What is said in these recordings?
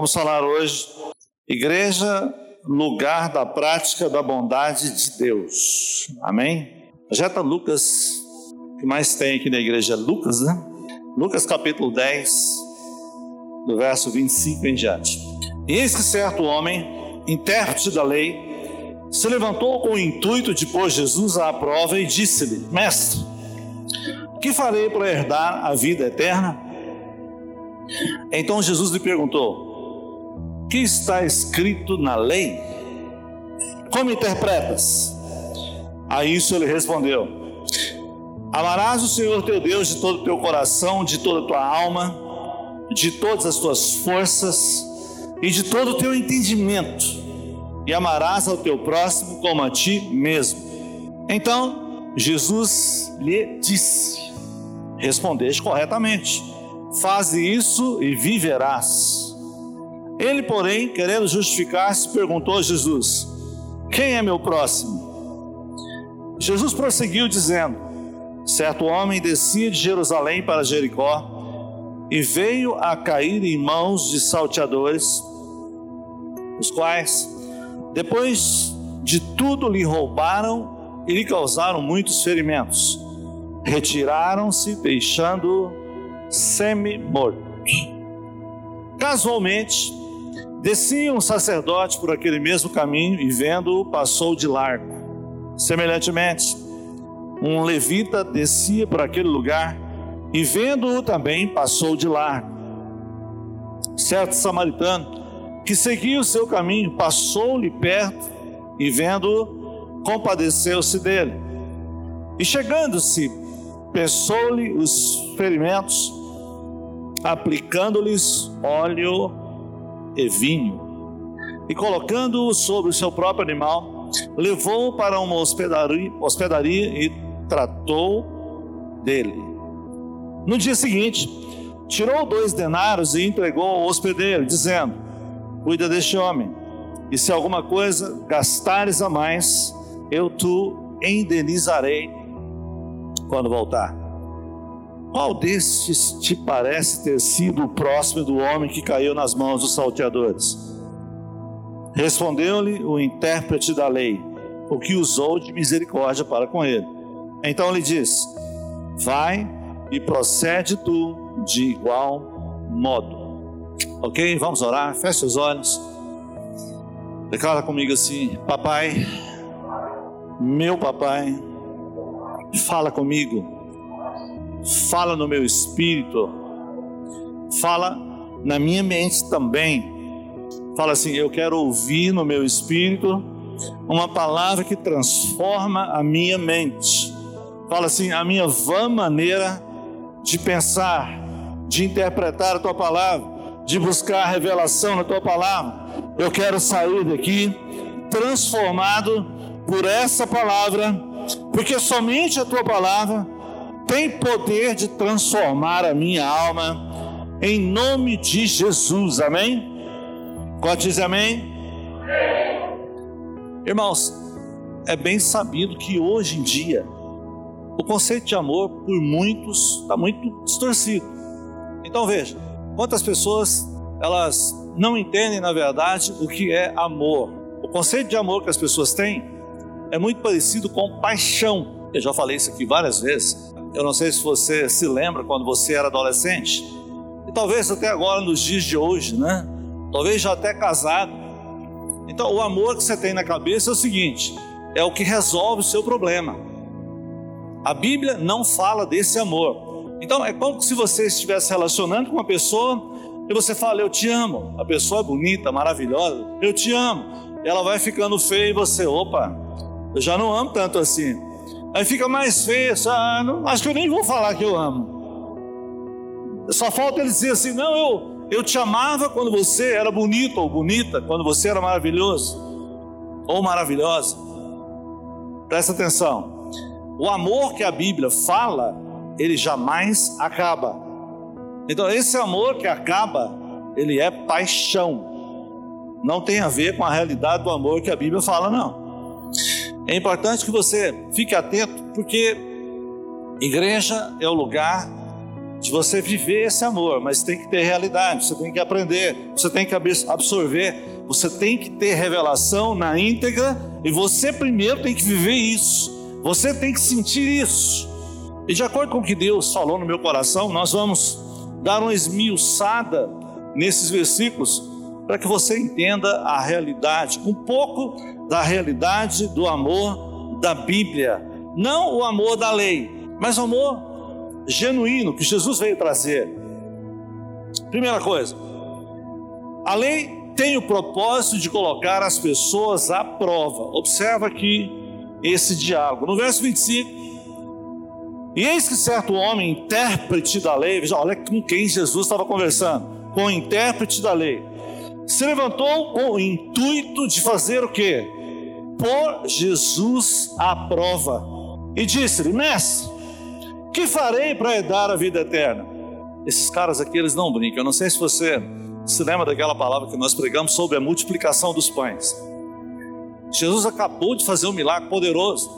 Vamos falar hoje, igreja, lugar da prática da bondade de Deus. Amém? Projeta Lucas, o que mais tem aqui na igreja? Lucas, né? Lucas capítulo 10, do verso 25 em diante. E eis que certo homem, intérprete da lei, se levantou com o intuito de pôr Jesus à prova e disse-lhe: Mestre, que farei para herdar a vida eterna? Então Jesus lhe perguntou: que está escrito na lei? Como interpretas? A isso ele respondeu: Amarás o Senhor teu Deus de todo o teu coração, de toda a tua alma, de todas as tuas forças e de todo o teu entendimento, e amarás ao teu próximo como a ti mesmo. Então Jesus lhe disse: Respondeste corretamente, faze isso e viverás. Ele, porém, querendo justificar-se, perguntou a Jesus: Quem é meu próximo? Jesus prosseguiu dizendo: Certo homem descia de Jerusalém para Jericó e veio a cair em mãos de salteadores, os quais, depois de tudo, lhe roubaram e lhe causaram muitos ferimentos. Retiraram-se, deixando-o semi-morto. Casualmente, Descia um sacerdote por aquele mesmo caminho e, vendo-o, passou de largo. Semelhantemente, um levita descia por aquele lugar e, vendo-o também, passou de largo. Certo samaritano que seguia o seu caminho passou-lhe perto e, vendo-o, compadeceu-se dele. E chegando-se, pensou-lhe os ferimentos, aplicando-lhes óleo e vinho. E colocando-o sobre o seu próprio animal, levou-o para uma hospedaria, hospedaria e tratou dele. No dia seguinte, tirou dois denários e entregou ao hospedeiro, dizendo: Cuida deste homem, e se alguma coisa gastares a mais, eu te indenizarei quando voltar. Qual destes te parece ter sido o próximo do homem que caiu nas mãos dos salteadores? Respondeu-lhe o intérprete da lei, o que usou de misericórdia para com ele. Então lhe disse: Vai e procede tu de igual modo. Ok? Vamos orar. Feche os olhos. Declara comigo assim: Papai, meu papai, fala comigo fala no meu espírito, fala na minha mente também. Fala assim: eu quero ouvir no meu espírito uma palavra que transforma a minha mente. Fala assim: a minha vã maneira de pensar, de interpretar a tua palavra, de buscar a revelação na tua palavra. Eu quero sair daqui transformado por essa palavra, porque somente a tua palavra tem poder de transformar a minha alma, em nome de Jesus, amém? Pode dizer amém? Irmãos, é bem sabido que hoje em dia, o conceito de amor, por muitos, está muito distorcido. Então veja, quantas pessoas elas não entendem na verdade o que é amor. O conceito de amor que as pessoas têm é muito parecido com paixão. Eu já falei isso aqui várias vezes. Eu não sei se você se lembra quando você era adolescente, e talvez até agora nos dias de hoje, né? Talvez já até casado. Então, o amor que você tem na cabeça é o seguinte: é o que resolve o seu problema. A Bíblia não fala desse amor. Então, é como se você estivesse relacionando com uma pessoa e você fala, Eu te amo. A pessoa é bonita, maravilhosa, eu te amo. Ela vai ficando feia e você, opa, eu já não amo tanto assim. Aí fica mais feio, ah, não, acho que eu nem vou falar que eu amo. Só falta ele dizer assim: não, eu, eu te amava quando você era bonito ou bonita, quando você era maravilhoso ou maravilhosa. Presta atenção. O amor que a Bíblia fala, ele jamais acaba. Então, esse amor que acaba, ele é paixão. Não tem a ver com a realidade do amor que a Bíblia fala, não. É importante que você fique atento, porque igreja é o lugar de você viver esse amor, mas tem que ter realidade, você tem que aprender, você tem que absorver, você tem que ter revelação na íntegra e você primeiro tem que viver isso, você tem que sentir isso. E de acordo com o que Deus falou no meu coração, nós vamos dar uma esmiuçada nesses versículos para que você entenda a realidade, um pouco da realidade do amor da Bíblia, não o amor da lei, mas o amor genuíno que Jesus veio trazer. Primeira coisa, a lei tem o propósito de colocar as pessoas à prova. Observa aqui esse diálogo. No verso 25, e eis que certo homem, intérprete da lei, veja, olha com quem Jesus estava conversando, com o intérprete da lei, se levantou com o intuito de fazer o quê? Por Jesus à prova. E disse-lhe, mestre, que farei para herdar a vida eterna? Esses caras aqui, eles não brincam. Eu não sei se você se lembra daquela palavra que nós pregamos sobre a multiplicação dos pães. Jesus acabou de fazer um milagre poderoso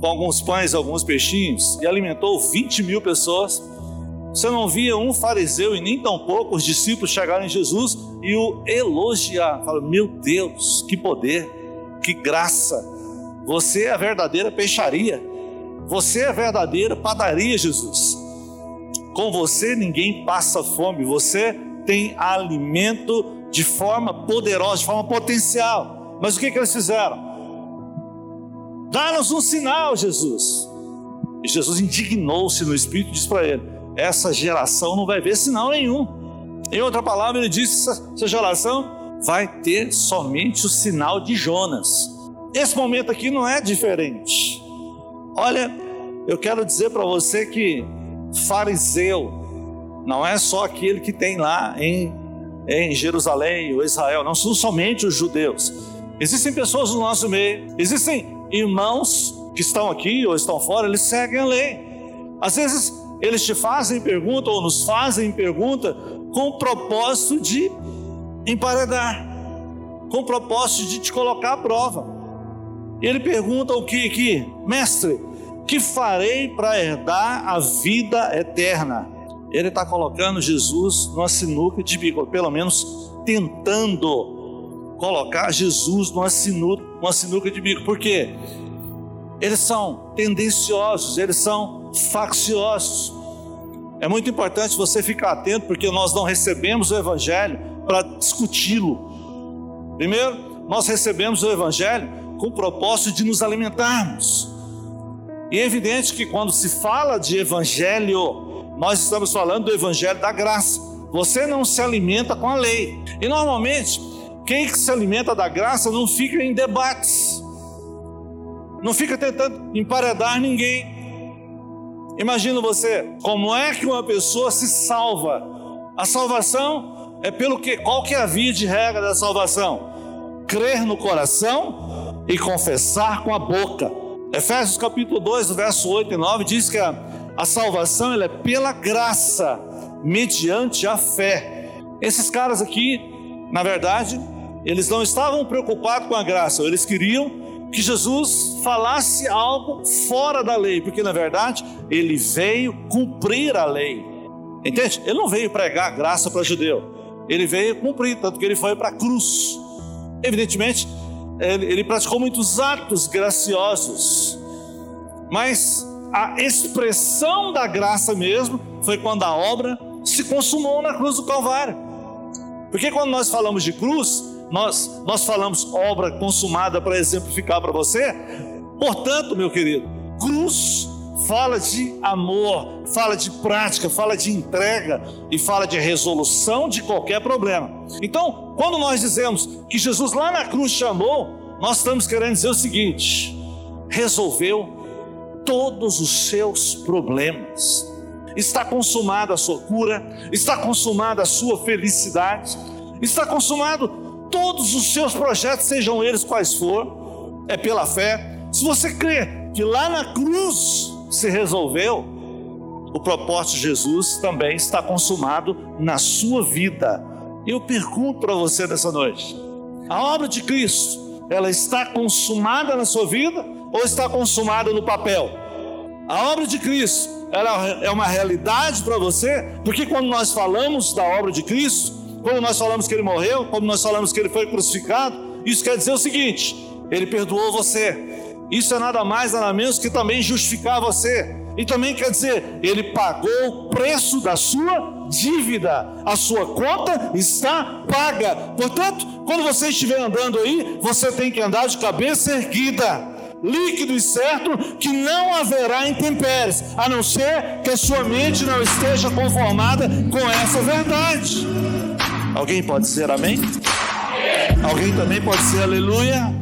com alguns pães, alguns peixinhos e alimentou 20 mil pessoas. Você não via um fariseu e nem tampouco os discípulos chegarem em Jesus e o elogiar. Fala, meu Deus, que poder, que graça. Você é a verdadeira peixaria. Você é a verdadeira padaria, Jesus. Com você ninguém passa fome, você tem alimento de forma poderosa, de forma potencial. Mas o que, que eles fizeram? Dá-nos um sinal, Jesus. E Jesus indignou-se no espírito e disse para ele: Essa geração não vai ver sinal nenhum. Em outra palavra, ele disse: Essa geração vai ter somente o sinal de Jonas. Esse momento aqui não é diferente. Olha, eu quero dizer para você que fariseu não é só aquele que tem lá em, em Jerusalém ou Israel, não são somente os judeus. Existem pessoas no nosso meio, existem irmãos que estão aqui ou estão fora, eles seguem a lei. Às vezes eles te fazem pergunta ou nos fazem pergunta com o propósito de emparedar, com o propósito de te colocar à prova. Ele pergunta o que aqui? Mestre, que farei para herdar a vida eterna? Ele está colocando Jesus numa sinuca de bico, pelo menos tentando colocar Jesus numa sinuca, numa sinuca de bico. Por quê? Eles são tendenciosos, eles são facciosos. É muito importante você ficar atento, porque nós não recebemos o Evangelho para discuti-lo. Primeiro, nós recebemos o Evangelho com o propósito de nos alimentarmos. E é evidente que quando se fala de evangelho, nós estamos falando do evangelho da graça. Você não se alimenta com a lei. E normalmente, quem se alimenta da graça não fica em debates, não fica tentando emparedar ninguém. Imagina você, como é que uma pessoa se salva? A salvação é pelo que? Qual que é a via de regra da salvação? Crer no coração e confessar com a boca. Efésios capítulo 2, verso 8 e 9 diz que a, a salvação é pela graça, mediante a fé. Esses caras aqui, na verdade, eles não estavam preocupados com a graça, eles queriam que Jesus falasse algo fora da lei, porque na verdade ele veio cumprir a lei. Entende? Ele não veio pregar graça para judeu, ele veio cumprir, tanto que ele foi para a cruz. Evidentemente, ele, ele praticou muitos atos graciosos, mas a expressão da graça mesmo foi quando a obra se consumou na cruz do Calvário. Porque quando nós falamos de cruz, nós, nós falamos obra consumada para exemplificar para você. Portanto, meu querido, cruz fala de amor, fala de prática, fala de entrega e fala de resolução de qualquer problema. Então, quando nós dizemos que Jesus lá na cruz chamou, nós estamos querendo dizer o seguinte: resolveu todos os seus problemas. Está consumada a sua cura, está consumada a sua felicidade, está consumado todos os seus projetos, sejam eles quais for, é pela fé. Se você crê que lá na cruz se resolveu, o propósito de Jesus também está consumado na sua vida. Eu pergunto para você nessa noite: a obra de Cristo, ela está consumada na sua vida ou está consumada no papel? A obra de Cristo, ela é uma realidade para você, porque quando nós falamos da obra de Cristo, quando nós falamos que ele morreu, quando nós falamos que ele foi crucificado, isso quer dizer o seguinte: ele perdoou você. Isso é nada mais, nada menos que também justificar você. E também quer dizer, ele pagou o preço da sua dívida, a sua conta está paga. Portanto, quando você estiver andando aí, você tem que andar de cabeça erguida, líquido e certo, que não haverá intempéries, a não ser que a sua mente não esteja conformada com essa verdade. Alguém pode dizer amém? Alguém também pode dizer aleluia?